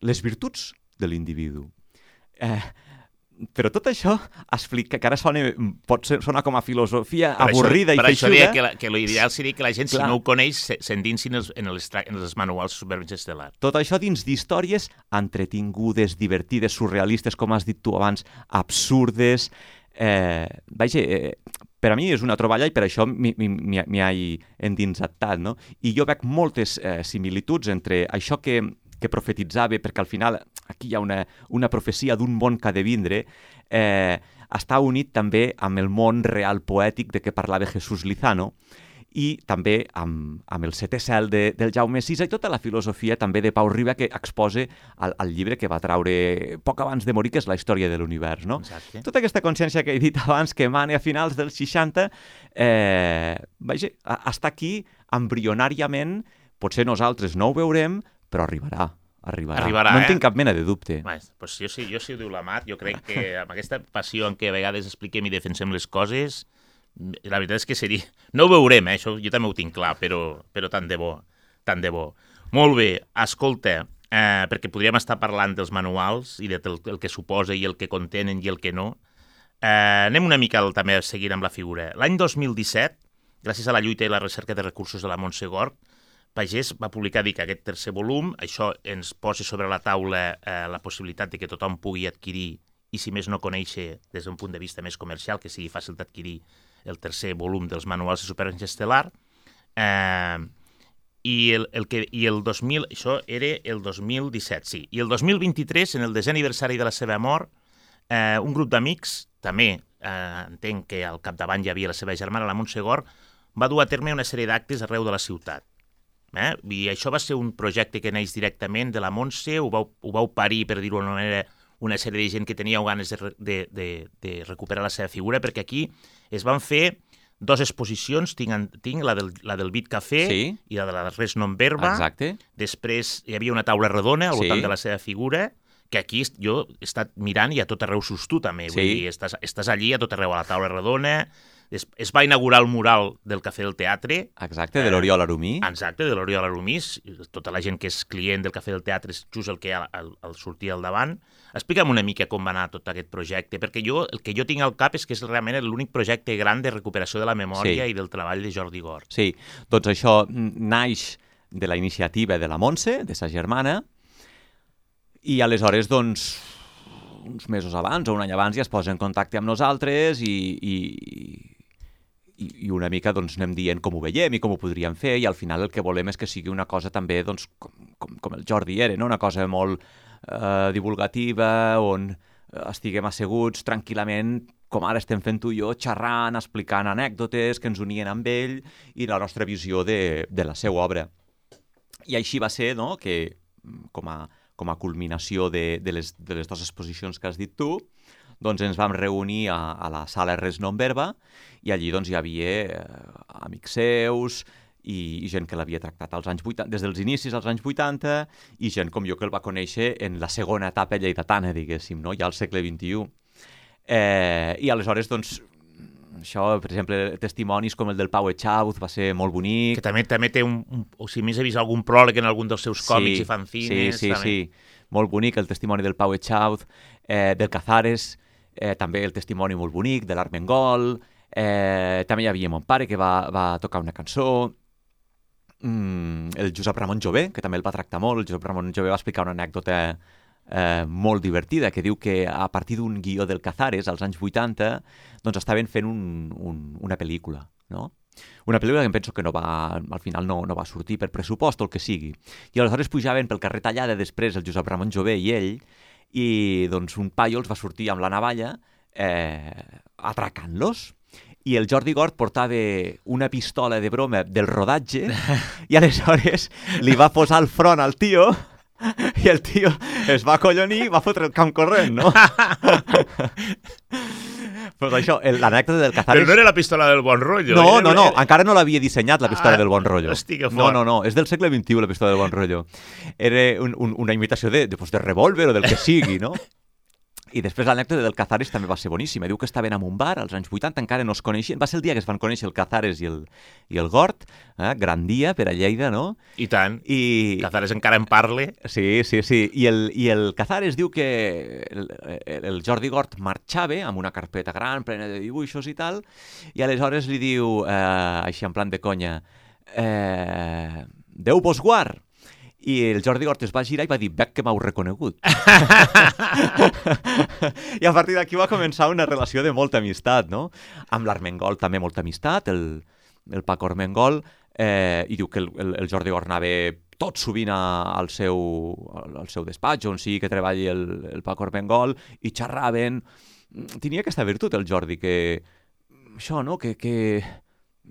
les virtuts de l'individu. Eh, però tot això explica, que ara sona, pot ser, sonar com a filosofia Per això- avorrida per i això deia feixuda. que, la, que l'ideal seria que la gent, Clar. si no ho coneix, se- s'endinsin els- en, els, en els manuals de supervivència estel·lar. Tot això dins d'històries entretingudes, divertides, surrealistes, com has dit tu abans, absurdes. Eh, vaja, eh, per a mi és una troballa i per això m'hi he endinsat tant, no? I jo veig moltes eh, similituds entre això que, que profetitzava, perquè al final aquí hi ha una, una profecia d'un món que ha de vindre, eh, està unit també amb el món real poètic de què parlava Jesús Lizano, i també amb, amb el setè cel de, del Jaume VI i tota la filosofia també de Pau Riba que exposa al, al llibre que va traure poc abans de morir, que és la història de l'univers. No? Exacte. Tota aquesta consciència que he dit abans, que emana a finals dels 60, eh, vaja, està aquí embrionàriament, potser nosaltres no ho veurem, però arribarà. Arribarà. Arribarà, no en eh? tinc cap mena de dubte. Bé, doncs jo, sí, jo sí ho diu la Mat, jo crec que amb aquesta passió en què a vegades expliquem i defensem les coses, la veritat és que seria... No ho veurem, eh? això jo també ho tinc clar, però, però tant de bo, tant de bo. Molt bé, escolta, eh, perquè podríem estar parlant dels manuals i del el que suposa i el que contenen i el que no. Eh, anem una mica també a seguir amb la figura. L'any 2017, gràcies a la lluita i la recerca de recursos de la Montse Gort, Pagès va publicar dic, aquest tercer volum, això ens posa sobre la taula eh, la possibilitat de que tothom pugui adquirir, i si més no conèixer des d'un punt de vista més comercial, que sigui fàcil d'adquirir el tercer volum dels manuals de supervivència estel·lar. Eh, i el, el que, i el 2000, això era el 2017, sí. I el 2023, en el desè aniversari de la seva mort, eh, un grup d'amics, també eh, entenc que al capdavant hi havia la seva germana, la Montse Gort, va dur a terme una sèrie d'actes arreu de la ciutat. Eh? I això va ser un projecte que neix directament de la Montse, ho vau, ho vau parir, per dir-ho d'una manera, una sèrie de gent que tenia ganes de, de, de, de recuperar la seva figura, perquè aquí es van fer dos exposicions, tinc, tinc la, del, la del Bit Café Sí. i la de la Res Non Verba. Exacte. Després hi havia una taula redona al Sí. voltant de la seva figura, que aquí jo he estat mirant i a tot arreu surts tu també. Vull Sí. dir, estàs, estàs allí a tot arreu a la taula redona. Es, es va inaugurar el mural del Cafè del Teatre, Exacte, de l'Oriol Arumí. exacte, de l'Oriol Arumís. Tota la gent que és client del Cafè del Teatre és just el que hi ha al, al davant. Explica'm una mica com va anar tot aquest projecte, perquè jo el que jo tinc al cap és que és realment l'únic projecte gran de recuperació de la memòria Sí. i del treball de Jordi Gort. Sí, doncs això naix de la iniciativa de la Montse, de sa germana, i aleshores, doncs, uns mesos abans o un any abans ja es posa en contacte amb nosaltres i, i, i, i una mica doncs, anem dient com ho veiem i com ho podríem fer i al final el que volem és que sigui una cosa també doncs, com, com, com el Jordi era, no? una cosa molt eh, divulgativa on estiguem asseguts tranquil·lament com ara estem fent tu i jo, xerrant, explicant anècdotes que ens unien amb ell i la nostra visió de, de la seva obra. I així va ser no? que, com a, com a culminació de, de, les, de les dues exposicions que has dit tu, doncs ens vam reunir a, a la sala Res Non Verba i allí doncs hi havia eh, amics seus i, i gent que l'havia tractat als anys 80, des dels inicis als anys 80 i gent com jo que el va conèixer en la segona etapa lleidatana, diguéssim, no? ja al segle XXI. Eh, I aleshores, doncs, això, per exemple, testimonis com el del Pau Echauz va ser molt bonic. Que també també té un, un o si més he vist algun pròleg en algun dels seus còmics Sí, i fanzines. Sí, sí, també. sí. Molt bonic el testimoni del Pau Echauz, eh, del Cazares, eh, també el testimoni molt bonic de l'Armengol, eh, també hi havia mon pare que va, va tocar una cançó, mm, el Josep Ramon Jové, que també el va tractar molt, el Josep Ramon Jové va explicar una anècdota eh, molt divertida, que diu que a partir d'un guió del Cazares, als anys 80, doncs estaven fent un, un, una pel·lícula, no? Una pel·lícula que penso que no va, al final no, no va sortir per pressupost o el que sigui. I aleshores pujaven pel carrer Tallada després el Josep Ramon Jové i ell, i doncs un paio els va sortir amb la navalla eh, atracant-los. I el Jordi Gort portava una pistola de broma del rodatge [laughs] i aleshores li va posar al front al tio i el tio es va acollonir i va fotre el camp corrent, no? [laughs] pues això, l'anècdota del Però Cazares... no era la pistola del bon rotllo. No, era- no, no, era- encara no l'havia dissenyat la pistola Ah, del bon rotllo. hosti, que no, fort. no, no, és del segle XXI la pistola del bon rotllo. Era un, un, una imitació de, de, pues, de revòlver o del que sigui, no? [laughs] I després l'anècdota del Cazares també va ser boníssima. Diu que estaven en un bar als anys 80, encara no es coneixien. Va ser el dia que es van conèixer el Cazares i el, i el Gort. Eh? Gran dia per a Lleida, no? I tant. I... Cazares encara en parle. Sí, sí, sí. I el, i el Cazares diu que el, el, Jordi Gort marxava amb una carpeta gran, plena de dibuixos i tal, i aleshores li diu, eh, així en plan de conya, eh, Déu vos guard! I el Jordi Gort es va girar i va dir, veig que m'heu reconegut. [laughs] I a partir d'aquí va començar una relació de molta amistat, no? Amb l'Armengol també molta amistat, el, el Paco Armengol, eh, i diu que el, el, el Jordi Gort anava tot sovint a, al, seu, al, seu despatx, on sí que treballi el, el Paco Armengol, i xerraven. Tenia aquesta virtut, el Jordi, que això, no?, que, que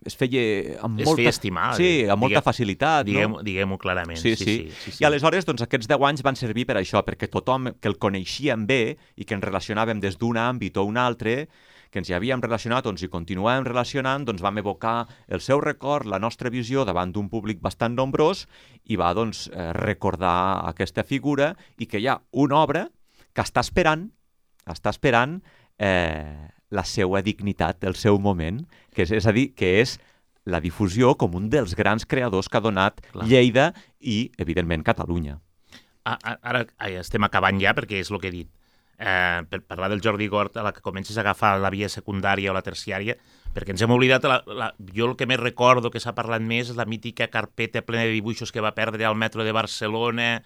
es feia amb Es molta... feia estimar, Sí, amb molta diguem- facilitat, Diguem-ho no? diguem clarament. Sí, sí. sí, sí, sí. I aleshores, doncs, aquests 10 anys van servir per això, perquè tothom que el coneixíem bé i que ens relacionàvem des d'un àmbit o un altre, que ens hi havíem relacionat o ens hi continuàvem relacionant, doncs vam evocar el seu record, la nostra visió davant d'un públic bastant nombrós i va, doncs, eh, recordar aquesta figura i que hi ha una obra que està esperant, està esperant eh, la seva dignitat, el seu moment, que és, és a dir, que és la difusió com un dels grans creadors que ha donat Clar. Lleida i, evidentment, Catalunya. Ara ai, estem acabant ja, perquè és el que he dit. Eh, per parlar del Jordi Gort, a la que comences a agafar la via secundària o la terciària, perquè ens hem oblidat, la, la, jo el que més recordo que s'ha parlat més és la mítica carpeta plena de dibuixos que va perdre al metro de Barcelona,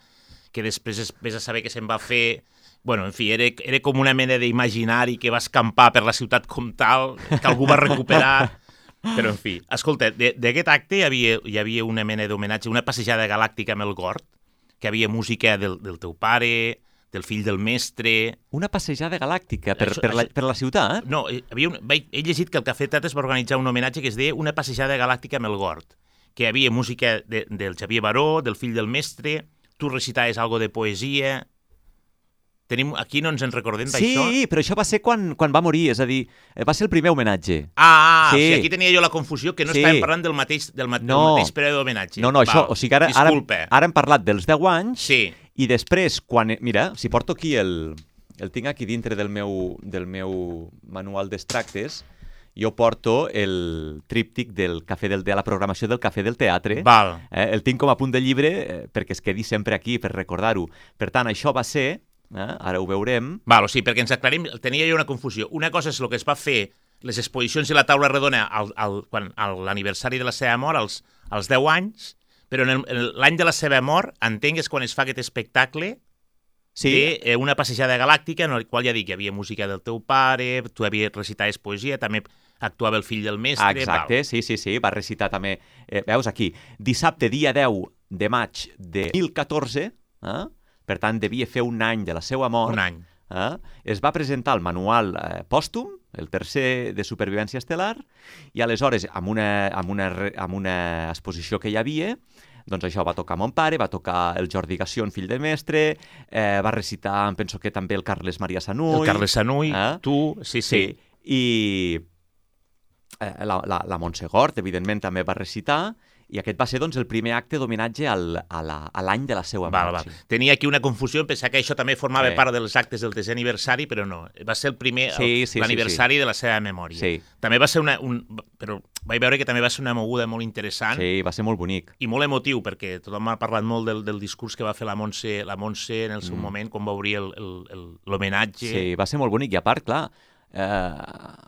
que després es, vés a saber que se'n va fer... Bueno, en fi, era, era com una mena d'imaginari que va escampar per la ciutat com tal, que algú va recuperar... [laughs] Però, en fi, escolta, de- d'aquest acte hi havia, hi havia una mena d'homenatge, una passejada galàctica amb el Gort, que havia música del, del teu pare, del fill del mestre... Una passejada galàctica per, Això- per, la, per la ciutat? No, eh, havia un, he llegit que el Cafè Tates va organitzar un homenatge que es deia Una passejada galàctica amb el Gort, que havia música de, del Xavier Baró, del fill del mestre, tu recitaves algo de poesia... Tenim, aquí no ens en recordem Sí, d'això? però això va ser quan, quan va morir, és a dir, eh, va ser el primer homenatge. Ah, Sí. sí. o sigui, aquí tenia jo la confusió, que no Sí. estàvem parlant del mateix, del, ma del No. mateix període d'homenatge. No, no, això, Val, o sigui, ara, ara, ara hem parlat dels 10 anys Sí, i després, quan... Mira, si porto aquí el... El tinc aquí dintre del meu, del meu manual d'extractes, jo porto el tríptic del cafè del, de la programació del Cafè del Teatre. val. Eh, el tinc com a punt de llibre eh, perquè es quedi sempre aquí per recordar-ho. Per tant, això va ser, eh, ara ho veurem, Val, o sigui, perquè ens aclarim, tenia jo una confusió. Una cosa és el que es va fer les exposicions i la taula redona al, al, quan, a l'aniversari de la seva mort, als, als 10 anys, però l'any de la seva mort, entenc és quan es fa aquest espectacle sí, de eh, una passejada galàctica en el qual ja dic que hi havia música del teu pare, tu havies recitaves poesia, també actuava el fill del mestre... Exacte, sí, sí, sí, va recitar també, eh, veus aquí, dissabte, dia 10 de maig de 2014, eh? Per tant, devia fer un any de la seva mort, un any. eh? es va presentar el manual eh, pòstum, el tercer de supervivència estel·lar, i aleshores, amb una, amb una, amb una exposició que hi havia, doncs això va tocar mon pare, va tocar el Jordi Gassion, fill de mestre, eh, va recitar, em penso que també el Carles Maria Sanuy. El Carles Sanuy, Eh? tu, sí, sí. Sí, i eh, la, la, la Montse Gort, evidentment, també va recitar, i aquest va ser doncs, el primer acte d'homenatge al- a la- a l'any de la seva Val, mort. val. Tenia aquí una confusió, pensava que això també formava Sí. part dels actes del desè aniversari, però no. Va ser el primer, Sí, sí, sí, l'aniversari de la seva memòria. Sí. També va ser una... Un, però vaig veure que també va ser una moguda molt interessant Sí, va ser molt bonic. i molt emotiu, perquè tothom m'ha parlat molt del, del discurs que va fer la Montse, la Montse en el seu mm. moment, quan va obrir l'homenatge. Sí, va ser molt bonic. I a part, clar, eh,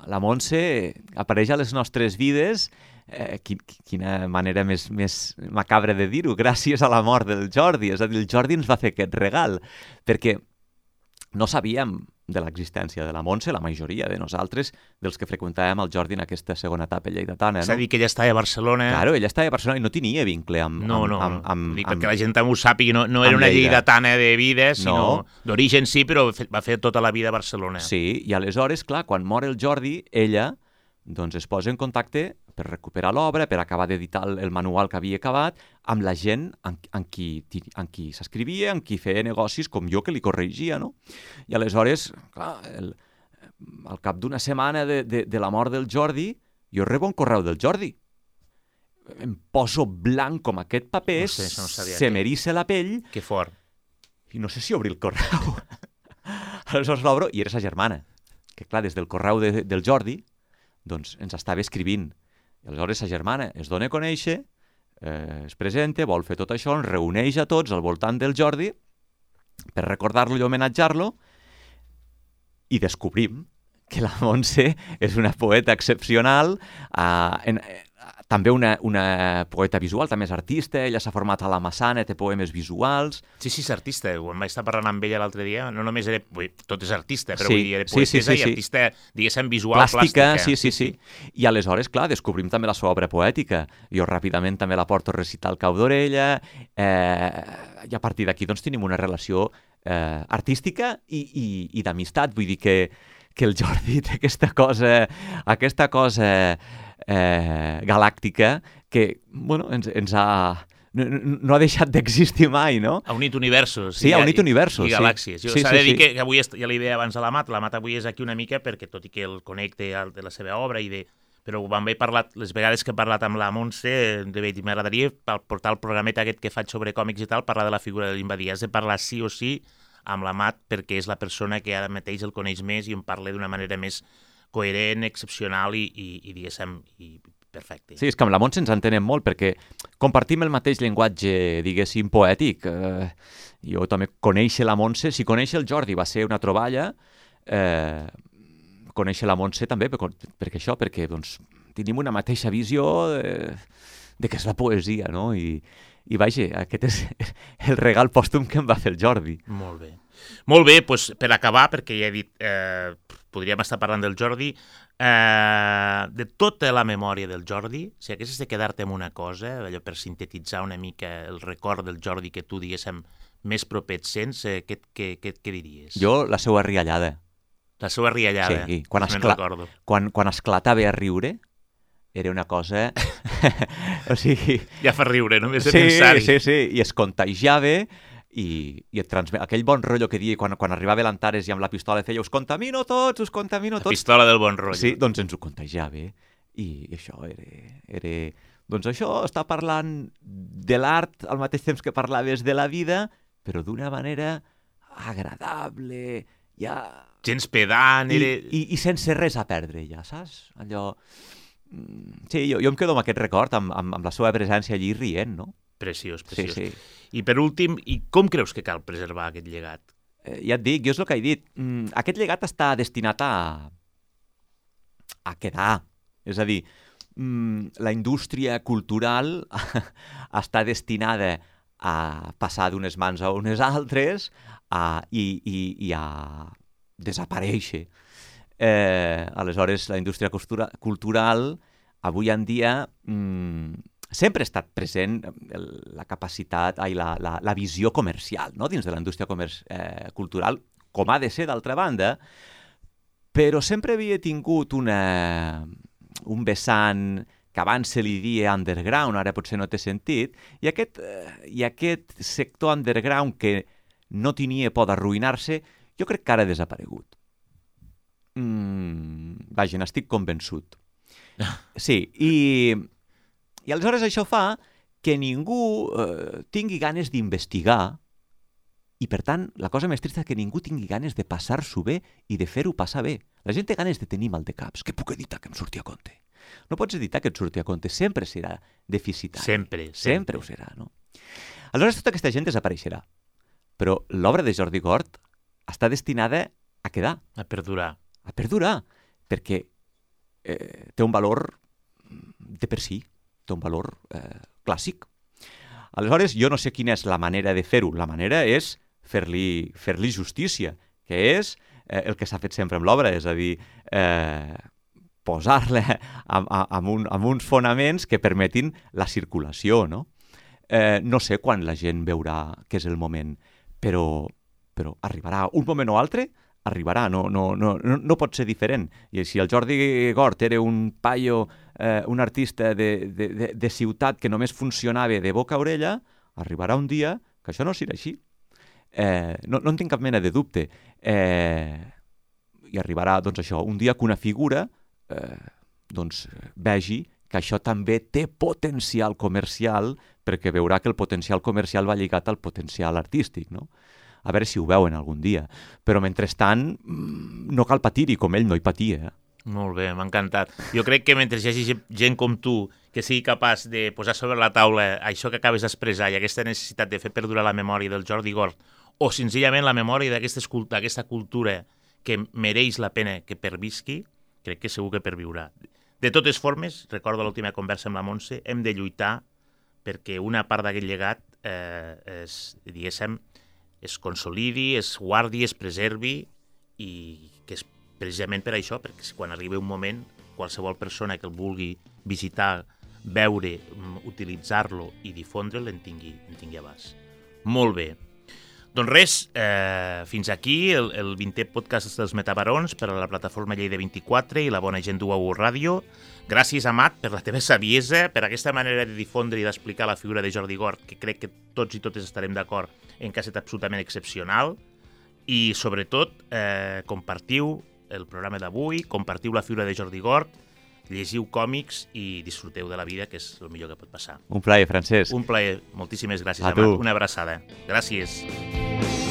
la Montse apareix a les nostres vides eh, quin, quina manera més, més macabra de dir-ho, gràcies a la mort del Jordi. És a dir, el Jordi ens va fer aquest regal, perquè no sabíem de l'existència de la Montse, la majoria de nosaltres, dels que freqüentàvem el Jordi en aquesta segona etapa lleidatana. És a No? dir, que ella estava a Barcelona... Claro, ella estava a Barcelona i no tenia vincle amb... No, amb, no, amb, no. amb, Dic amb, perquè la gent ho sàpiga, no, no era amb una Lleida. lleidatana de vida, sinó No. d'origen sí, però va fer tota la vida a Barcelona. Sí, i aleshores, clar, quan mor el Jordi, ella doncs es posa en contacte per recuperar l'obra, per acabar d'editar el, el manual que havia acabat, amb la gent amb, amb qui, amb qui s'escrivia, amb qui feia negocis, com jo, que li corregia, no? I aleshores, clar, el, al cap d'una setmana de, de, de la mort del Jordi, jo rebo un correu del Jordi. Em poso blanc com aquest paper, No sé, no se m'eriça la pell, Que fort. i no sé si obrir el correu. [laughs] Aleshores l'obro i era sa germana, que clar, des del correu de, del Jordi, doncs ens estava escrivint. I aleshores sa germana es dona a conèixer, eh, es presenta, vol fer tot això, ens reuneix a tots al voltant del Jordi per recordar-lo i homenatjar-lo i descobrim que la Montse és una poeta excepcional, eh, en, també una, una poeta visual, també és artista, ella s'ha format a la Massana, té poemes visuals, Sí, sí, és artista. Quan vaig estar parlant amb ella l'altre dia, no només era... Vull, tot és artista, però Sí, vull dir, era sí, sí, poetesa sí, i sí. artista, diguéssim, visual, plàstica, plàstica. sí, sí, sí, I aleshores, clar, descobrim també la seva obra poètica. Jo ràpidament també la porto a recitar al cau d'orella, eh, i a partir d'aquí doncs tenim una relació eh, artística i, i, i d'amistat. Vull dir que, que el Jordi té aquesta cosa, aquesta cosa eh, galàctica que, bueno, ens, ens ha... No, no- ha deixat d'existir mai, no? Ha unit universos. Sí, i- ha unit i- universos, I sí. galàxies. Sí, s'ha sí, de dir sí. que, que avui, est- ja li deia abans a la Mat, la Mat avui és aquí una mica perquè, tot i que el connecte al- de la seva obra i de... Però quan he parlat, les vegades que he parlat amb la Montse, de dir, m'agradaria portar el programeta aquest que faig sobre còmics i tal, parlar de la figura de l'Imbadia. Has de parlar sí o sí amb la Mat perquè és la persona que ara mateix el coneix més i en parla d'una manera més coherent, excepcional i, i, i diguéssim, i perfecte. Sí, és que amb la Montse ens entenem molt perquè compartim el mateix llenguatge, diguéssim, poètic. Eh, jo també conèixer la Montse, si conèixer el Jordi va ser una troballa, eh, conèixer la Montse també, per, perquè això, perquè doncs, tenim una mateixa visió de, de què és la poesia, no? I, i vaja, aquest és el regal pòstum que em va fer el Jordi. Molt bé. Molt bé, doncs, per acabar, perquè ja he dit, eh, podríem estar parlant del Jordi, eh, de tota la memòria del Jordi, si haguessis de quedar-te amb una cosa, allò per sintetitzar una mica el record del Jordi que tu, diguéssim, més proper et sents, eh, què, què, què, què diries? Jo, la seva riallada. La seva riallada. Sí, quan, me'n escla... quan, quan esclatava a riure, era una cosa... [laughs] o sigui, Ja fa riure, només de sí, pensar-hi. sí, sí, i es contagiava i, i et transmet aquell bon rotllo que dia quan, quan arribava l'Antares i amb la pistola feia us contamino tots, us contamino La tots. pistola del bon rotllo. Sí, doncs ens ho contagiava. I això era, era... Doncs això, està parlant de l'art al mateix temps que parlaves de la vida, però d'una manera agradable, ja... Gens pedant, I, era... i, i sense res a perdre, ja, saps? Allò... Mm, Sí, jo, jo em quedo amb aquest record, amb, amb, amb la seva presència allí rient, no? Preciós, Sí, preciós. sí. I per últim, i com creus que cal preservar aquest llegat? Eh, ja et dic, jo és el que he dit. Mm, aquest llegat està destinat a, a quedar. És a dir, mm, la indústria cultural [laughs] està destinada a passar d'unes mans a unes altres a, i, i, i a desaparèixer. Eh, aleshores, la indústria cultura, cultural avui en dia mm, sempre ha estat present el, la capacitat i la, la, la visió comercial no? dins de la indústria eh, cultural, com ha de ser d'altra banda, però sempre havia tingut una, un vessant que abans se li dia underground, ara potser no té sentit, i aquest, eh, i aquest sector underground que no tenia por d'arruïnar-se, jo crec que ara ha desaparegut. Mm, vaja, n'estic convençut. [laughs] Sí, i, i aleshores això fa que ningú eh, tingui ganes d'investigar i, per tant, la cosa més trista és que ningú tingui ganes de passar-s'ho bé i de fer-ho passar bé. La gent té ganes de tenir mal de caps. Què puc editar que em surti a compte? No pots editar que et surti a compte. Sempre serà deficitari. Sempre, Sempre sempre. ho serà, no? Aleshores, tota aquesta gent desapareixerà. Però l'obra de Jordi Gort està destinada a quedar, A perdurar. a perdurar, perquè eh, té un valor de per si, té un valor eh, clàssic. Aleshores, jo no sé quina és la manera de fer-ho. La manera és fer-li fer, -li, justícia, que és eh, el que s'ha fet sempre amb l'obra, és a dir, eh, posar-la amb, amb, un, amb uns fonaments que permetin la circulació, no? Eh, no sé quan la gent veurà que és el moment, però, però arribarà un moment o altre, arribarà, no, no, no, no, pot ser diferent. I si el Jordi Gort era un paio, eh, un artista de, de, de, de ciutat que només funcionava de boca a orella, arribarà un dia que això no serà així. Eh, no, no en tinc cap mena de dubte. Eh, I arribarà, doncs això, un dia que una figura eh, doncs, vegi que això també té potencial comercial perquè veurà que el potencial comercial va lligat al potencial artístic, no? A veure si ho veuen algun dia. Però mentrestant mm, no cal patir-hi, com ell no hi patia. Eh? Molt bé, m'ha encantat. Jo crec que mentre hi hagi gent com tu que sigui capaç de posar sobre la taula això que acabes d'expressar i aquesta necessitat de fer perdurar la memòria del Jordi Gort o senzillament la memòria d'aquesta cultura que mereix la pena que pervisqui, crec que segur que perviurà. De totes formes, recordo l'última conversa amb la Montse, hem de lluitar perquè una part d'aquest llegat eh, es, diguéssim, es consolidi, es guardi, es preservi i precisament per això, perquè quan arribi un moment, qualsevol persona que el vulgui visitar, veure, mm, utilitzar-lo i difondre'l en tingui, en tingui abast. Molt bé. Doncs res, eh, fins aquí el, el 20è podcast dels Metabarons per a la plataforma Lleida 24 i la bona gent d'UAU Ràdio. Gràcies, Amat, per la teva saviesa, per aquesta manera de difondre i d'explicar la figura de Jordi Gort, que crec que tots i totes estarem d'acord en que ha estat absolutament excepcional. I, sobretot, eh, compartiu el programa d'avui, compartiu la figura de Jordi Gort, llegiu còmics i disfruteu de la vida, que és el millor que pot passar. Un plaer, Francesc. Un plaer. Moltíssimes gràcies, A Amat. tu. Una abraçada. Gràcies.